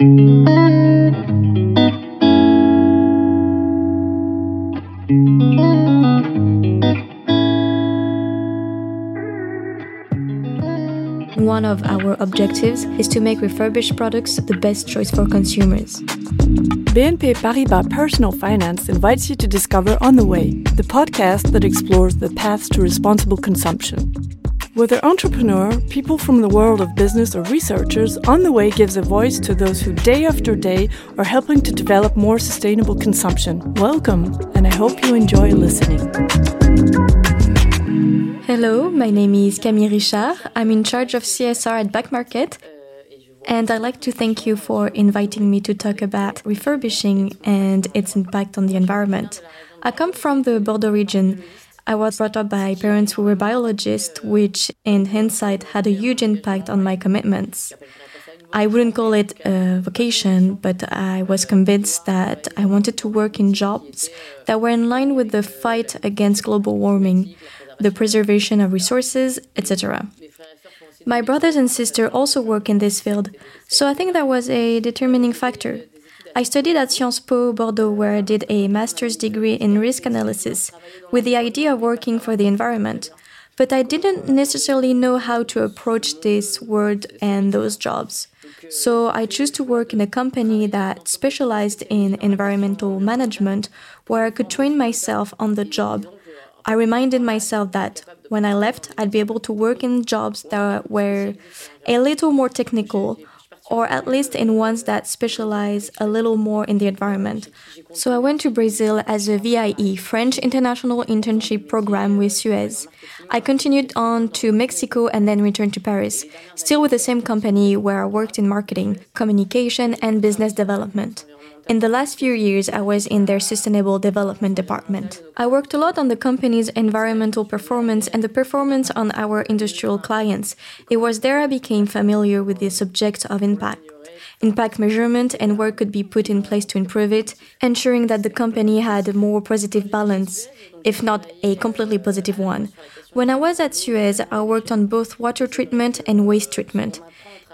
One of our objectives is to make refurbished products the best choice for consumers. BNP Paribas Personal Finance invites you to discover On the Way, the podcast that explores the paths to responsible consumption. Whether entrepreneur, people from the world of business, or researchers, On the Way gives a voice to those who day after day are helping to develop more sustainable consumption. Welcome, and I hope you enjoy listening. Hello, my name is Camille Richard. I'm in charge of CSR at Back Market. And I'd like to thank you for inviting me to talk about refurbishing and its impact on the environment. I come from the Bordeaux region, I was brought up by parents who were biologists, which, in hindsight, had a huge impact on my commitments. I wouldn't call it a vocation, but I was convinced that I wanted to work in jobs that were in line with the fight against global warming, the preservation of resources, etc. My brothers and sister also work in this field, so I think that was a determining factor. I studied at Sciences Po Bordeaux, where I did a master's degree in risk analysis with the idea of working for the environment. But I didn't necessarily know how to approach this world and those jobs. So I chose to work in a company that specialized in environmental management, where I could train myself on the job. I reminded myself that when I left, I'd be able to work in jobs that were a little more technical or at least in ones that specialize a little more in the environment. So I went to Brazil as a VIE, French International Internship Program with Suez. I continued on to Mexico and then returned to Paris, still with the same company where I worked in marketing, communication, and business development. In the last few years, I was in their sustainable development department. I worked a lot on the company's environmental performance and the performance on our industrial clients. It was there I became familiar with the subject of impact impact measurement and work could be put in place to improve it, ensuring that the company had a more positive balance, if not a completely positive one. When I was at Suez, I worked on both water treatment and waste treatment.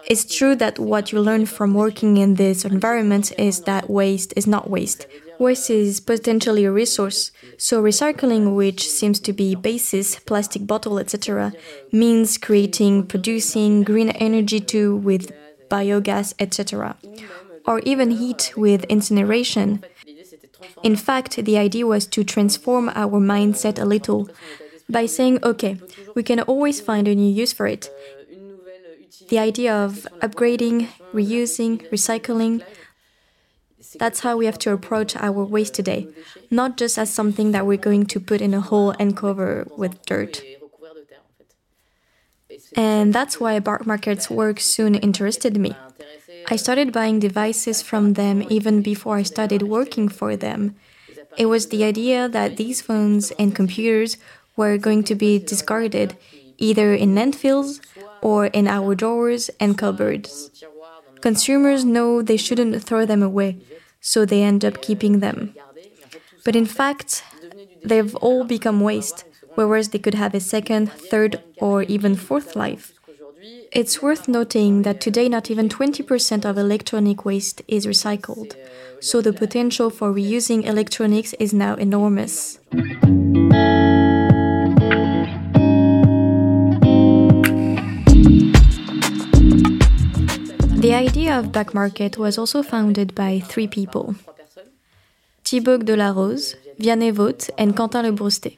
It's true that what you learn from working in this environment is that waste is not waste. Waste is potentially a resource, so recycling, which seems to be basis, plastic bottle, etc., means creating, producing green energy too with biogas, etc., or even heat with incineration. In fact, the idea was to transform our mindset a little by saying, okay, we can always find a new use for it the idea of upgrading, reusing, recycling. That's how we have to approach our waste today, not just as something that we're going to put in a hole and cover with dirt. And that's why Back Market's work soon interested me. I started buying devices from them even before I started working for them. It was the idea that these phones and computers were going to be discarded either in landfills or in our drawers and cupboards. Consumers know they shouldn't throw them away, so they end up keeping them. But in fact, they've all become waste, whereas they could have a second, third, or even fourth life. It's worth noting that today not even 20% of electronic waste is recycled, so the potential for reusing electronics is now enormous. The idea of Back Market was also founded by three people Thibaut Delarose, Vianney Vaute, and Quentin Le Brouster.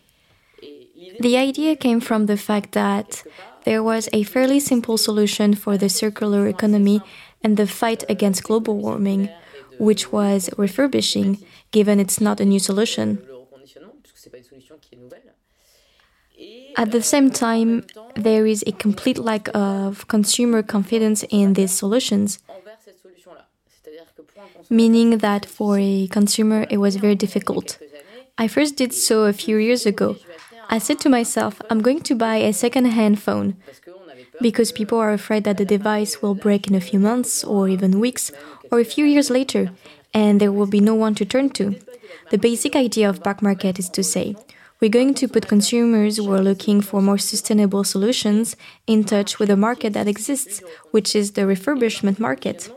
The idea came from the fact that there was a fairly simple solution for the circular economy and the fight against global warming, which was refurbishing, given it's not a new solution. At the same time, there is a complete lack of consumer confidence in these solutions, meaning that for a consumer it was very difficult. I first did so a few years ago. I said to myself, I'm going to buy a second hand phone because people are afraid that the device will break in a few months or even weeks or a few years later and there will be no one to turn to. The basic idea of Back Market is to say, we're going to put consumers who are looking for more sustainable solutions in touch with a market that exists, which is the refurbishment market.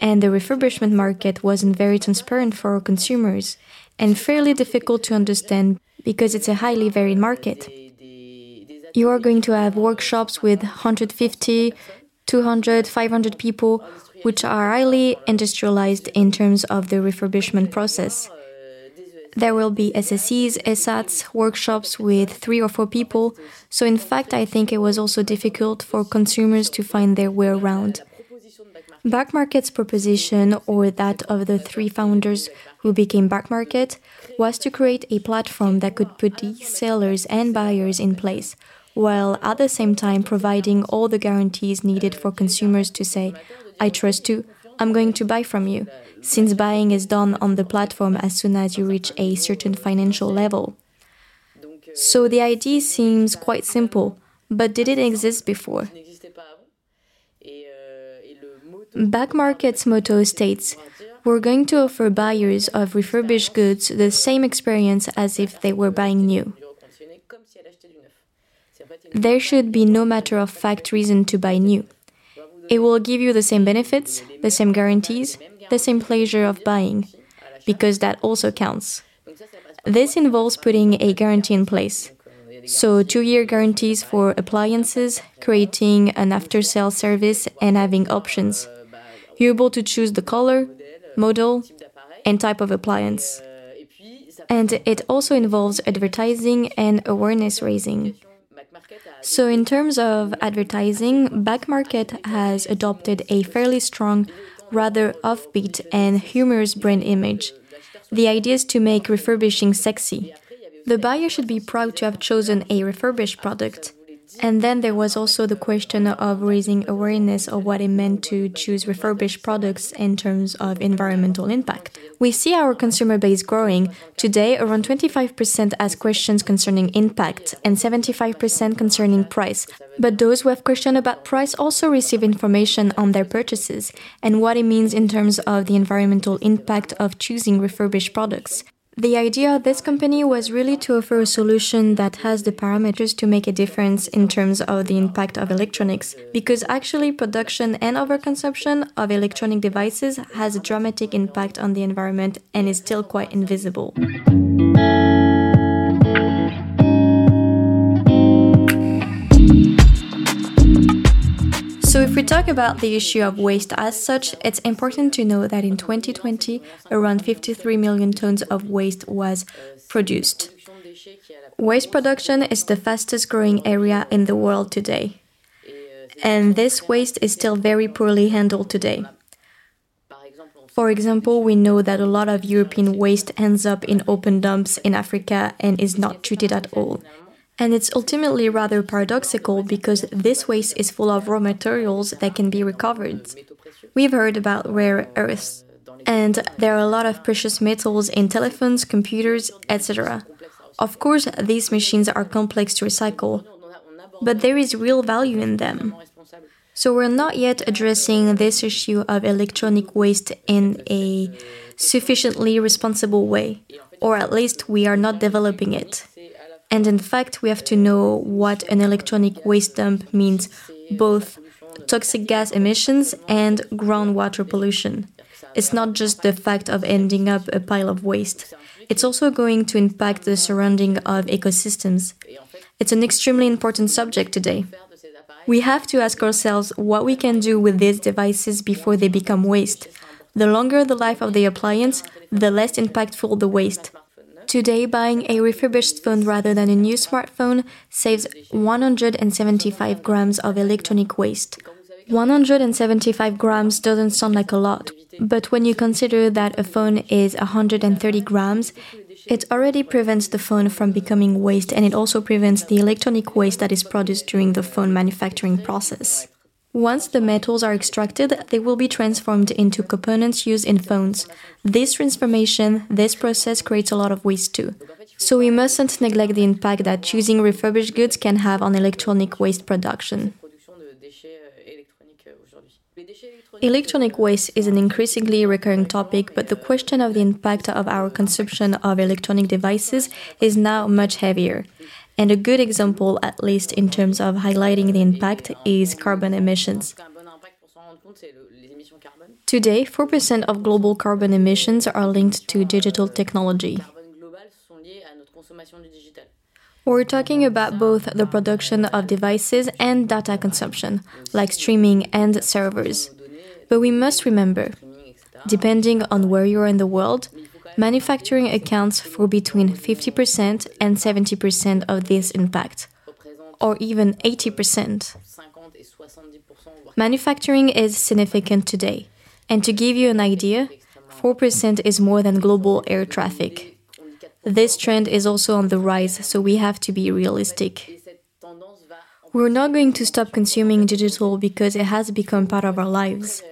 and the refurbishment market wasn't very transparent for consumers and fairly difficult to understand because it's a highly varied market. You are going to have workshops with 150, 200, 500 people, which are highly industrialized in terms of the refurbishment process. There will be SSEs, ESATs, workshops with three or four people. So, in fact, I think it was also difficult for consumers to find their way around. Back Market's proposition, or that of the three founders who became Back Market, was to create a platform that could put these sellers and buyers in place, while at the same time providing all the guarantees needed for consumers to say, I trust you, I'm going to buy from you, since buying is done on the platform as soon as you reach a certain financial level. So the idea seems quite simple, but did it exist before? Back Market's motto states We're going to offer buyers of refurbished goods the same experience as if they were buying new. There should be no matter of fact reason to buy new. It will give you the same benefits, the same guarantees, the same pleasure of buying, because that also counts. This involves putting a guarantee in place. So, two year guarantees for appliances, creating an after sale service, and having options. You're able to choose the color, model, and type of appliance. And it also involves advertising and awareness raising. So, in terms of advertising, Back Market has adopted a fairly strong, rather offbeat, and humorous brand image. The idea is to make refurbishing sexy. The buyer should be proud to have chosen a refurbished product. And then there was also the question of raising awareness of what it meant to choose refurbished products in terms of environmental impact. We see our consumer base growing. Today, around 25% ask questions concerning impact and 75% concerning price. But those who have questions about price also receive information on their purchases and what it means in terms of the environmental impact of choosing refurbished products. The idea of this company was really to offer a solution that has the parameters to make a difference in terms of the impact of electronics, because actually production and overconsumption of electronic devices has a dramatic impact on the environment and is still quite invisible. Talk about the issue of waste as such, it's important to know that in 2020, around 53 million tons of waste was produced. Waste production is the fastest growing area in the world today. And this waste is still very poorly handled today. For example, we know that a lot of European waste ends up in open dumps in Africa and is not treated at all. And it's ultimately rather paradoxical because this waste is full of raw materials that can be recovered. We've heard about rare earths, and there are a lot of precious metals in telephones, computers, etc. Of course, these machines are complex to recycle, but there is real value in them. So we're not yet addressing this issue of electronic waste in a sufficiently responsible way, or at least we are not developing it. And in fact, we have to know what an electronic waste dump means both toxic gas emissions and groundwater pollution. It's not just the fact of ending up a pile of waste, it's also going to impact the surrounding of ecosystems. It's an extremely important subject today. We have to ask ourselves what we can do with these devices before they become waste. The longer the life of the appliance, the less impactful the waste. Today, buying a refurbished phone rather than a new smartphone saves 175 grams of electronic waste. 175 grams doesn't sound like a lot, but when you consider that a phone is 130 grams, it already prevents the phone from becoming waste and it also prevents the electronic waste that is produced during the phone manufacturing process. Once the metals are extracted, they will be transformed into components used in phones. This transformation, this process creates a lot of waste too. So we mustn't neglect the impact that choosing refurbished goods can have on electronic waste production. Electronic waste is an increasingly recurring topic, but the question of the impact of our consumption of electronic devices is now much heavier. And a good example, at least in terms of highlighting the impact, is carbon emissions. Today, 4% of global carbon emissions are linked to digital technology. We're talking about both the production of devices and data consumption, like streaming and servers. But we must remember, depending on where you are in the world, manufacturing accounts for between 50% and 70% of this impact, or even 80%. Manufacturing is significant today, and to give you an idea, 4% is more than global air traffic. This trend is also on the rise, so we have to be realistic. We're not going to stop consuming digital because it has become part of our lives.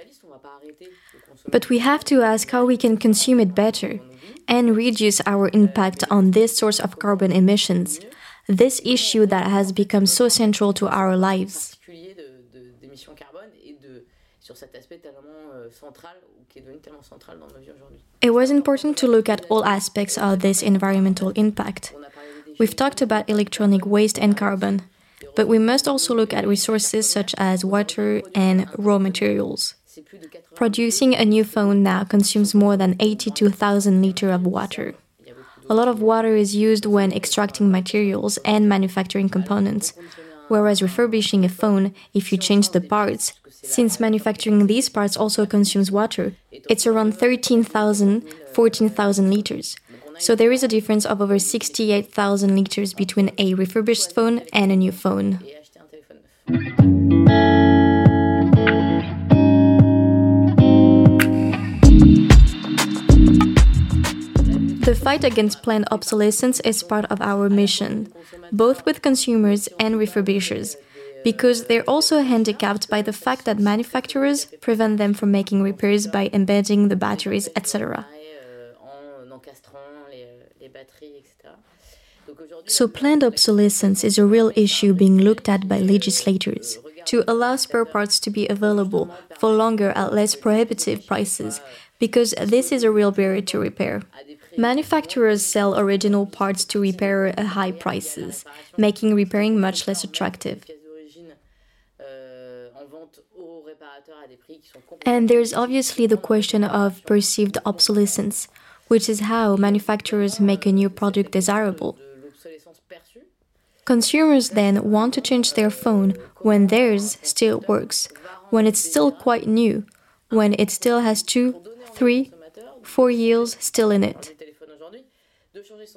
But we have to ask how we can consume it better and reduce our impact on this source of carbon emissions, this issue that has become so central to our lives. It was important to look at all aspects of this environmental impact. We've talked about electronic waste and carbon, but we must also look at resources such as water and raw materials. Producing a new phone now consumes more than 82,000 liters of water. A lot of water is used when extracting materials and manufacturing components, whereas refurbishing a phone, if you change the parts, since manufacturing these parts also consumes water, it's around 13,000, 14,000 liters. So there is a difference of over 68,000 liters between a refurbished phone and a new phone. The fight against planned obsolescence is part of our mission, both with consumers and refurbishers, because they're also handicapped by the fact that manufacturers prevent them from making repairs by embedding the batteries, etc. So, planned obsolescence is a real issue being looked at by legislators to allow spare parts to be available for longer at less prohibitive prices, because this is a real barrier to repair. Manufacturers sell original parts to repair at high prices, making repairing much less attractive. And there's obviously the question of perceived obsolescence, which is how manufacturers make a new product desirable. Consumers then want to change their phone when theirs still works, when it's still quite new, when it still has two, three, four years still in it.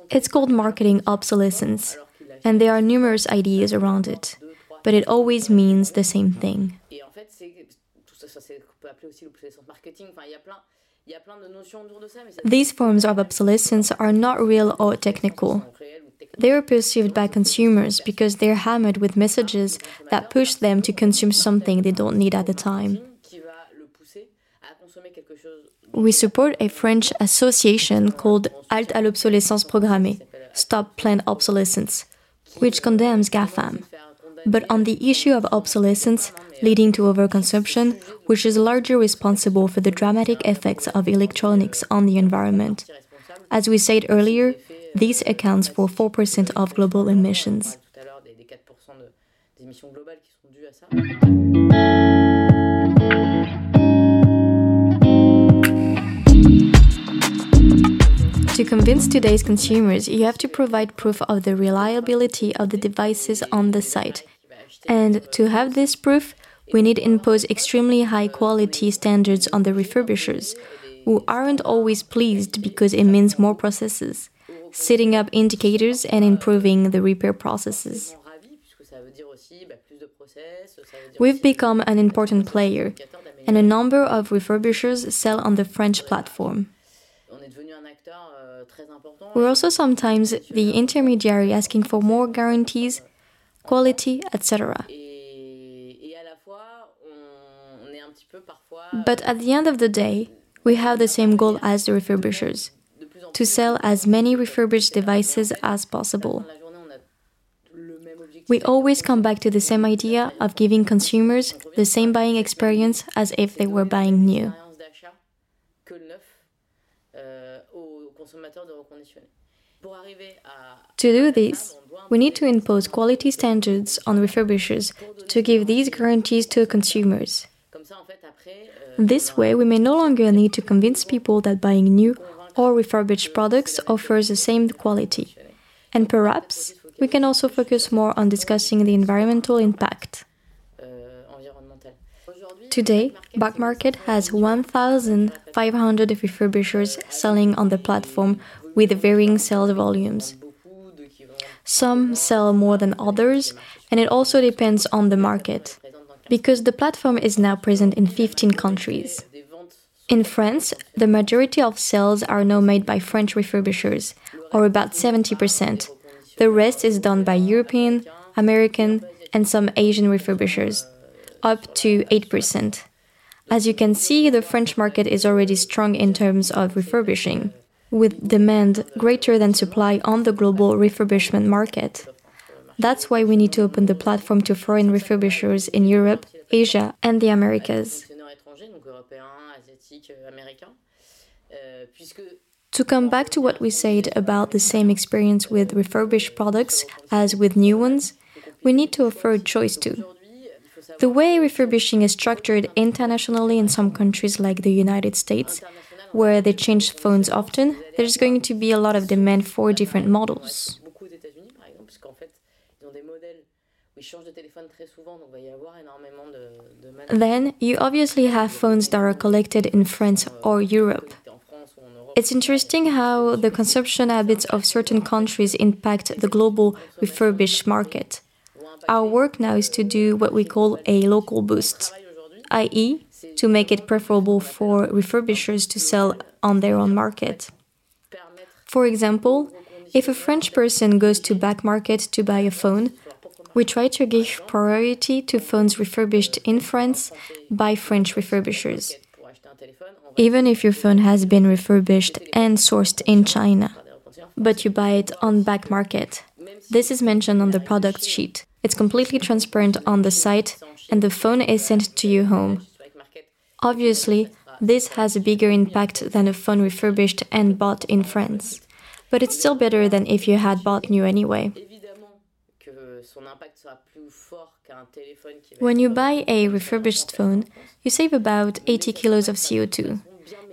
It's called marketing obsolescence, and there are numerous ideas around it, but it always means the same thing. These forms of obsolescence are not real or technical. They are perceived by consumers because they're hammered with messages that push them to consume something they don't need at the time. We support a French association called Halte à l'obsolescence programmée, Stop Planned Obsolescence, which condemns GAFAM. But on the issue of obsolescence, leading to overconsumption, which is largely responsible for the dramatic effects of electronics on the environment. As we said earlier, this accounts for 4% of global emissions. To convince today's consumers, you have to provide proof of the reliability of the devices on the site. And to have this proof, we need to impose extremely high quality standards on the refurbishers, who aren't always pleased because it means more processes, setting up indicators and improving the repair processes. We've become an important player, and a number of refurbishers sell on the French platform. We're also sometimes the intermediary asking for more guarantees, quality, etc. But at the end of the day, we have the same goal as the refurbishers to sell as many refurbished devices as possible. We always come back to the same idea of giving consumers the same buying experience as if they were buying new. To do this, we need to impose quality standards on refurbishers to give these guarantees to consumers. This way, we may no longer need to convince people that buying new or refurbished products offers the same quality. And perhaps we can also focus more on discussing the environmental impact. Today, Back Market has 1,500 refurbishers selling on the platform with varying sales volumes. Some sell more than others, and it also depends on the market, because the platform is now present in 15 countries. In France, the majority of sales are now made by French refurbishers, or about 70%. The rest is done by European, American, and some Asian refurbishers up to 8%. As you can see, the French market is already strong in terms of refurbishing, with demand greater than supply on the global refurbishment market. That's why we need to open the platform to foreign refurbishers in Europe, Asia, and the Americas. To come back to what we said about the same experience with refurbished products as with new ones, we need to offer a choice too. The way refurbishing is structured internationally in some countries like the United States, where they change phones often, there's going to be a lot of demand for different models. Then you obviously have phones that are collected in France or Europe. It's interesting how the consumption habits of certain countries impact the global refurbished market. Our work now is to do what we call a local boost, i.e., to make it preferable for refurbishers to sell on their own market. For example, if a French person goes to back market to buy a phone, we try to give priority to phones refurbished in France by French refurbishers, even if your phone has been refurbished and sourced in China, but you buy it on back market. This is mentioned on the product sheet. It's completely transparent on the site, and the phone is sent to you home. Obviously, this has a bigger impact than a phone refurbished and bought in France, but it's still better than if you had bought new anyway. When you buy a refurbished phone, you save about 80 kilos of CO2.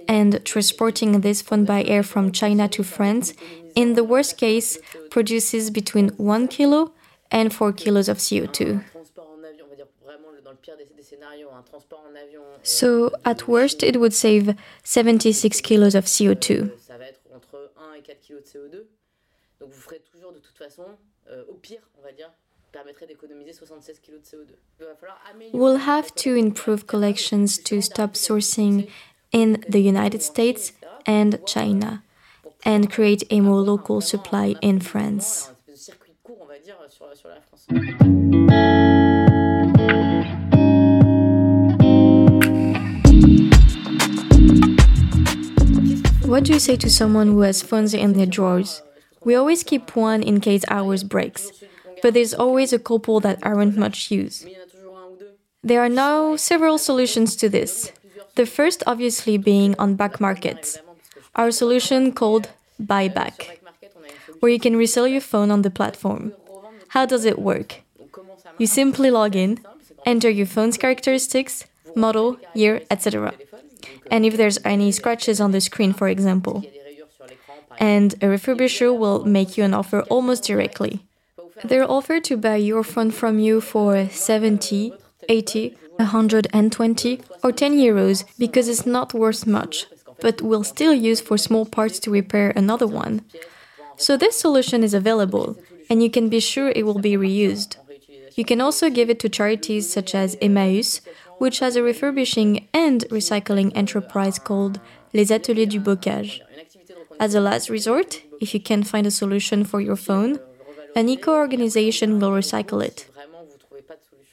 And transporting this phone by air from China to France, in the worst case, produces between 1 kilo and 4 kilos of CO2. So, at worst, it would save 76 kilos of CO2. We'll have to improve collections to stop sourcing in the United States and China and create a more local supply in France. What do you say to someone who has phones in their drawers? We always keep one in case ours breaks, but there's always a couple that aren't much use. There are now several solutions to this. The first, obviously, being on back markets. Our solution called Buyback, where you can resell your phone on the platform. How does it work? You simply log in, enter your phone's characteristics, model, year, etc. And if there's any scratches on the screen, for example. And a refurbisher will make you an offer almost directly. They'll offer to buy your phone from you for 70, 80, 120, or 10 euros because it's not worth much, but will still use for small parts to repair another one. So this solution is available, and you can be sure it will be reused. You can also give it to charities such as Emmaüs, which has a refurbishing and recycling enterprise called Les Ateliers du Bocage. As a last resort, if you can't find a solution for your phone, an eco organization will recycle it.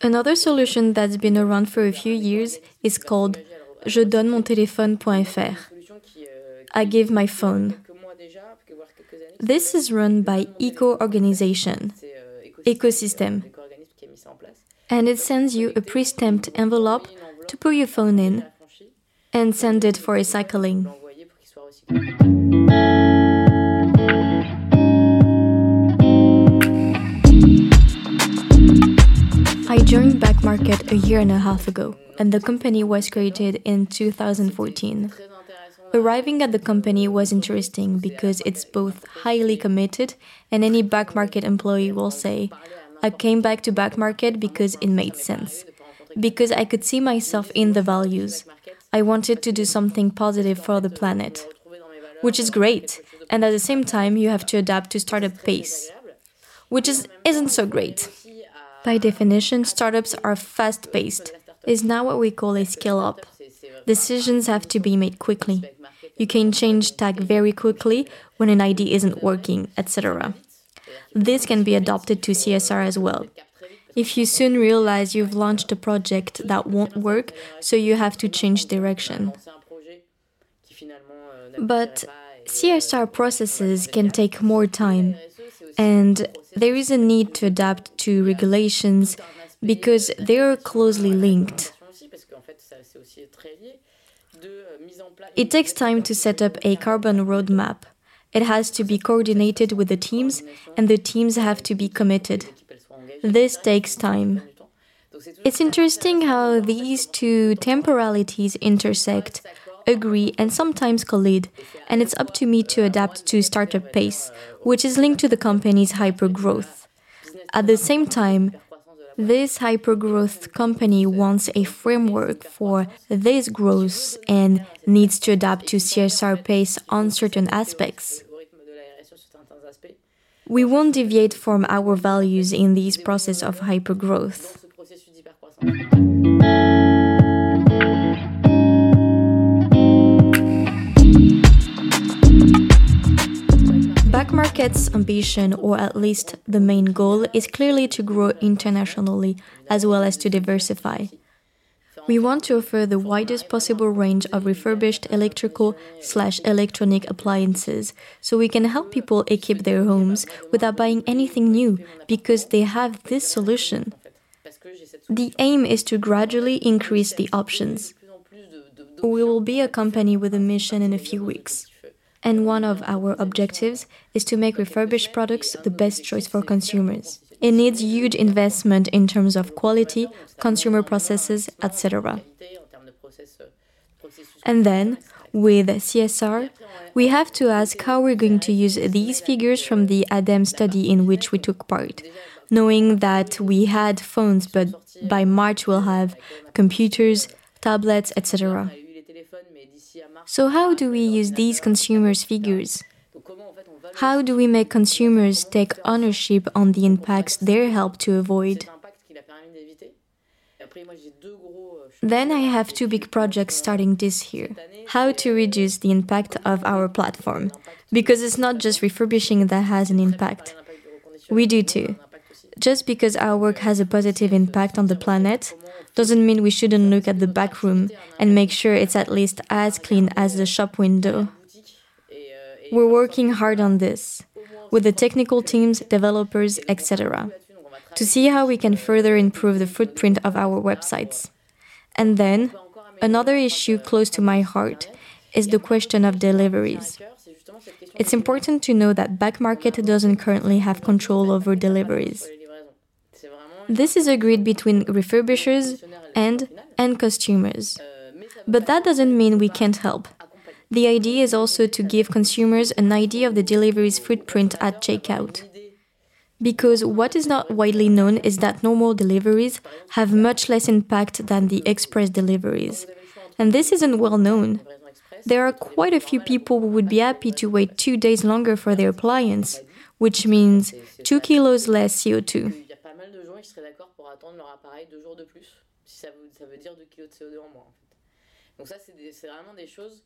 Another solution that's been around for a few years is called Je donne mon téléphone.fr. I give my phone. This is run by Eco Organization, Ecosystem, and it sends you a pre stamped envelope to put your phone in and send it for recycling. I joined Back Market a year and a half ago, and the company was created in 2014. Arriving at the company was interesting because it's both highly committed, and any back market employee will say, I came back to back market because it made sense, because I could see myself in the values. I wanted to do something positive for the planet, which is great, and at the same time, you have to adapt to startup pace, which is, isn't so great. By definition, startups are fast paced, is now what we call a scale up. Decisions have to be made quickly. You can change tag very quickly when an ID isn't working, etc. This can be adopted to CSR as well. If you soon realize you've launched a project that won't work, so you have to change direction. But CSR processes can take more time, and there is a need to adapt to regulations because they are closely linked. It takes time to set up a carbon roadmap. It has to be coordinated with the teams, and the teams have to be committed. This takes time. It's interesting how these two temporalities intersect, agree, and sometimes collide, and it's up to me to adapt to startup pace, which is linked to the company's hyper growth. At the same time, this hypergrowth company wants a framework for this growth and needs to adapt to CSR pace on certain aspects. We won't deviate from our values in this process of hypergrowth. Market's ambition, or at least the main goal, is clearly to grow internationally as well as to diversify. We want to offer the widest possible range of refurbished electrical slash electronic appliances so we can help people equip their homes without buying anything new because they have this solution. The aim is to gradually increase the options. We will be a company with a mission in a few weeks and one of our objectives is to make refurbished products the best choice for consumers. It needs huge investment in terms of quality, consumer processes, etc. And then, with CSR, we have to ask how we're going to use these figures from the ADEME study in which we took part, knowing that we had phones, but by March we'll have computers, tablets, etc. So, how do we use these consumers' figures? How do we make consumers take ownership on the impacts they help to avoid? Then I have two big projects starting this year. How to reduce the impact of our platform. Because it's not just refurbishing that has an impact. We do too. Just because our work has a positive impact on the planet, doesn't mean we shouldn't look at the back room and make sure it's at least as clean as the shop window. We're working hard on this, with the technical teams, developers, etc., to see how we can further improve the footprint of our websites. And then, another issue close to my heart is the question of deliveries. It's important to know that Back Market doesn't currently have control over deliveries. This is agreed between refurbishers and end consumers. But that doesn't mean we can't help. The idea is also to give consumers an idea of the delivery's footprint at checkout. Because what is not widely known is that normal deliveries have much less impact than the express deliveries. And this isn't well known. There are quite a few people who would be happy to wait two days longer for their appliance, which means two kilos less CO2 attendre leur appareil deux jours de plus, si ça veut, ça veut dire 2 kg de CO2 en moins. En fait. Donc ça, c'est vraiment des choses...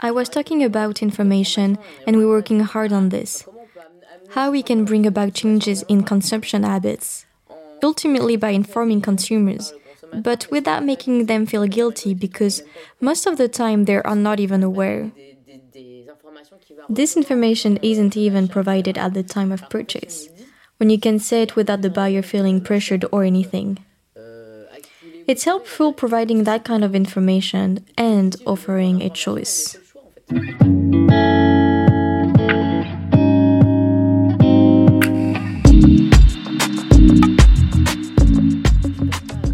I was talking about information, and we're working hard on this. How we can bring about changes in consumption habits, ultimately by informing consumers, but without making them feel guilty because most of the time they are not even aware. This information isn't even provided at the time of purchase when you can say it without the buyer feeling pressured or anything. It's helpful providing that kind of information and offering a choice.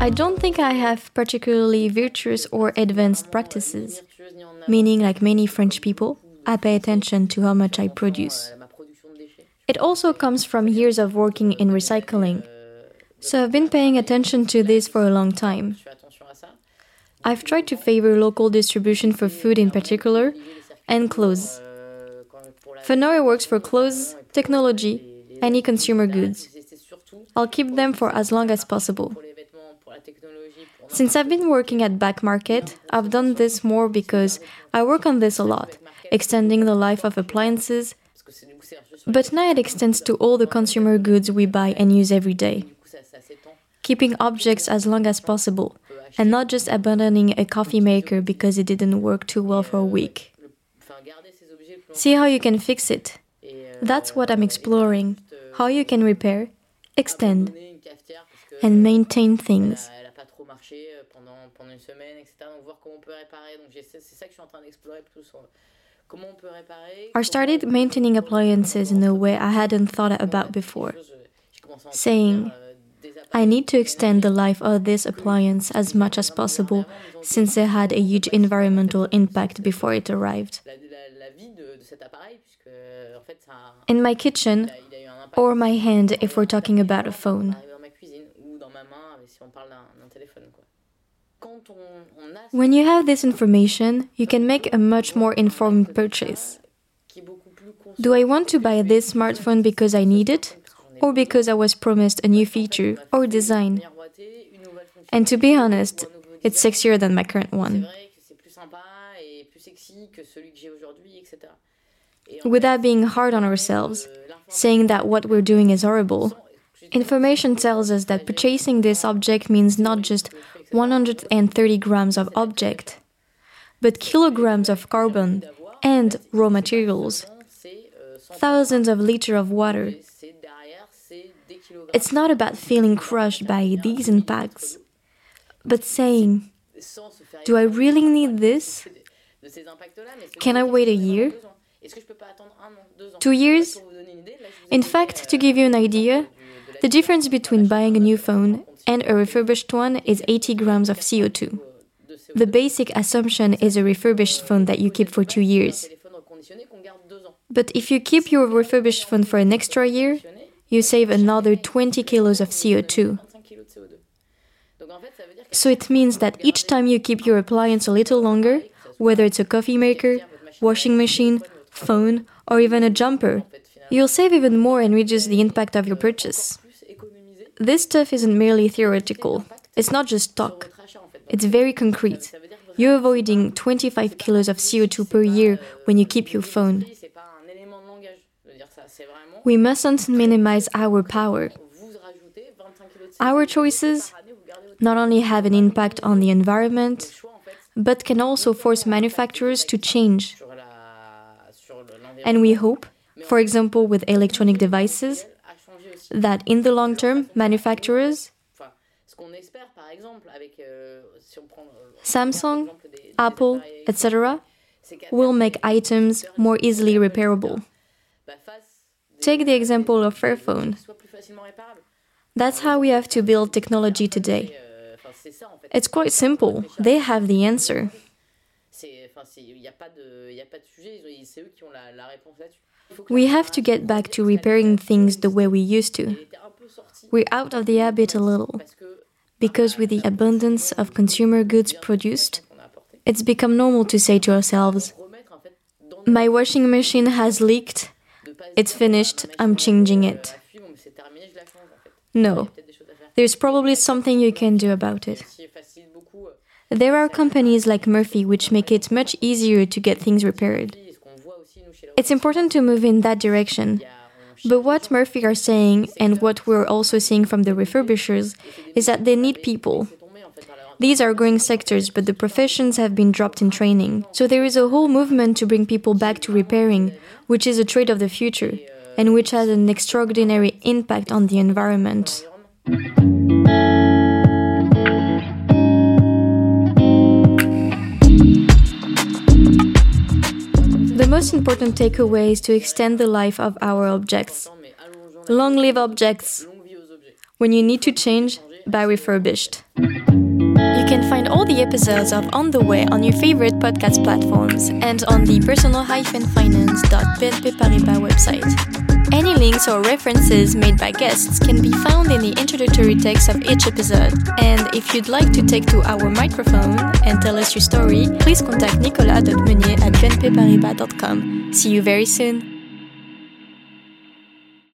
I don't think I have particularly virtuous or advanced practices, meaning, like many French people, I pay attention to how much I produce. It also comes from years of working in recycling, so I've been paying attention to this for a long time. I've tried to favor local distribution for food in particular and clothes. Fenore works for clothes, technology, any consumer goods. I'll keep them for as long as possible. Since I've been working at Back Market, I've done this more because I work on this a lot, extending the life of appliances. But now it extends to all the consumer goods we buy and use every day. Keeping objects as long as possible, and not just abandoning a coffee maker because it didn't work too well for a week. See how you can fix it. That's what I'm exploring how you can repair, extend, and maintain things. I started maintaining appliances in a way I hadn't thought about before, saying, I need to extend the life of this appliance as much as possible since it had a huge environmental impact before it arrived. In my kitchen, or my hand if we're talking about a phone. When you have this information, you can make a much more informed purchase. Do I want to buy this smartphone because I need it, or because I was promised a new feature or design? And to be honest, it's sexier than my current one. Without being hard on ourselves, saying that what we're doing is horrible, information tells us that purchasing this object means not just 130 grams of object, but kilograms of carbon and raw materials, thousands of liters of water. It's not about feeling crushed by these impacts, but saying, Do I really need this? Can I wait a year? Two years? In fact, to give you an idea, the difference between buying a new phone and a refurbished one is 80 grams of CO2. The basic assumption is a refurbished phone that you keep for two years. But if you keep your refurbished phone for an extra year, you save another 20 kilos of CO2. So it means that each time you keep your appliance a little longer, whether it's a coffee maker, washing machine, phone, or even a jumper, you'll save even more and reduce the impact of your purchase. This stuff isn't merely theoretical, it's not just talk, it's very concrete. You're avoiding 25 kilos of CO2 per year when you keep your phone. We mustn't minimize our power. Our choices not only have an impact on the environment, but can also force manufacturers to change. And we hope, for example, with electronic devices, that in the long term, manufacturers, Samsung, Apple, etc., will make items more easily repairable. Take the example of Fairphone. That's how we have to build technology today. It's quite simple. They have the answer. We have to get back to repairing things the way we used to. We're out of the habit a little. Because with the abundance of consumer goods produced, it's become normal to say to ourselves, My washing machine has leaked, it's finished, I'm changing it. No, there's probably something you can do about it. There are companies like Murfy which make it much easier to get things repaired. It's important to move in that direction. But what Murfy are saying, and what we're also seeing from the refurbishers, is that they need people. These are growing sectors, but the professions have been dropped in training. So there is a whole movement to bring people back to repairing, which is a trade of the future, and which has an extraordinary impact on the environment. Most important takeaway is to extend the life of our objects. Long live objects! When you need to change, buy refurbished. You can find all the episodes of On the Way on your favorite podcast platforms and on the personal-finance.bnpparibas website. Any links or references made by guests can be found in the introductory text of each episode. And if you'd like to take to our microphone and tell us your story, please contact nicolas.meunier at bnpparibas.com. See you very soon!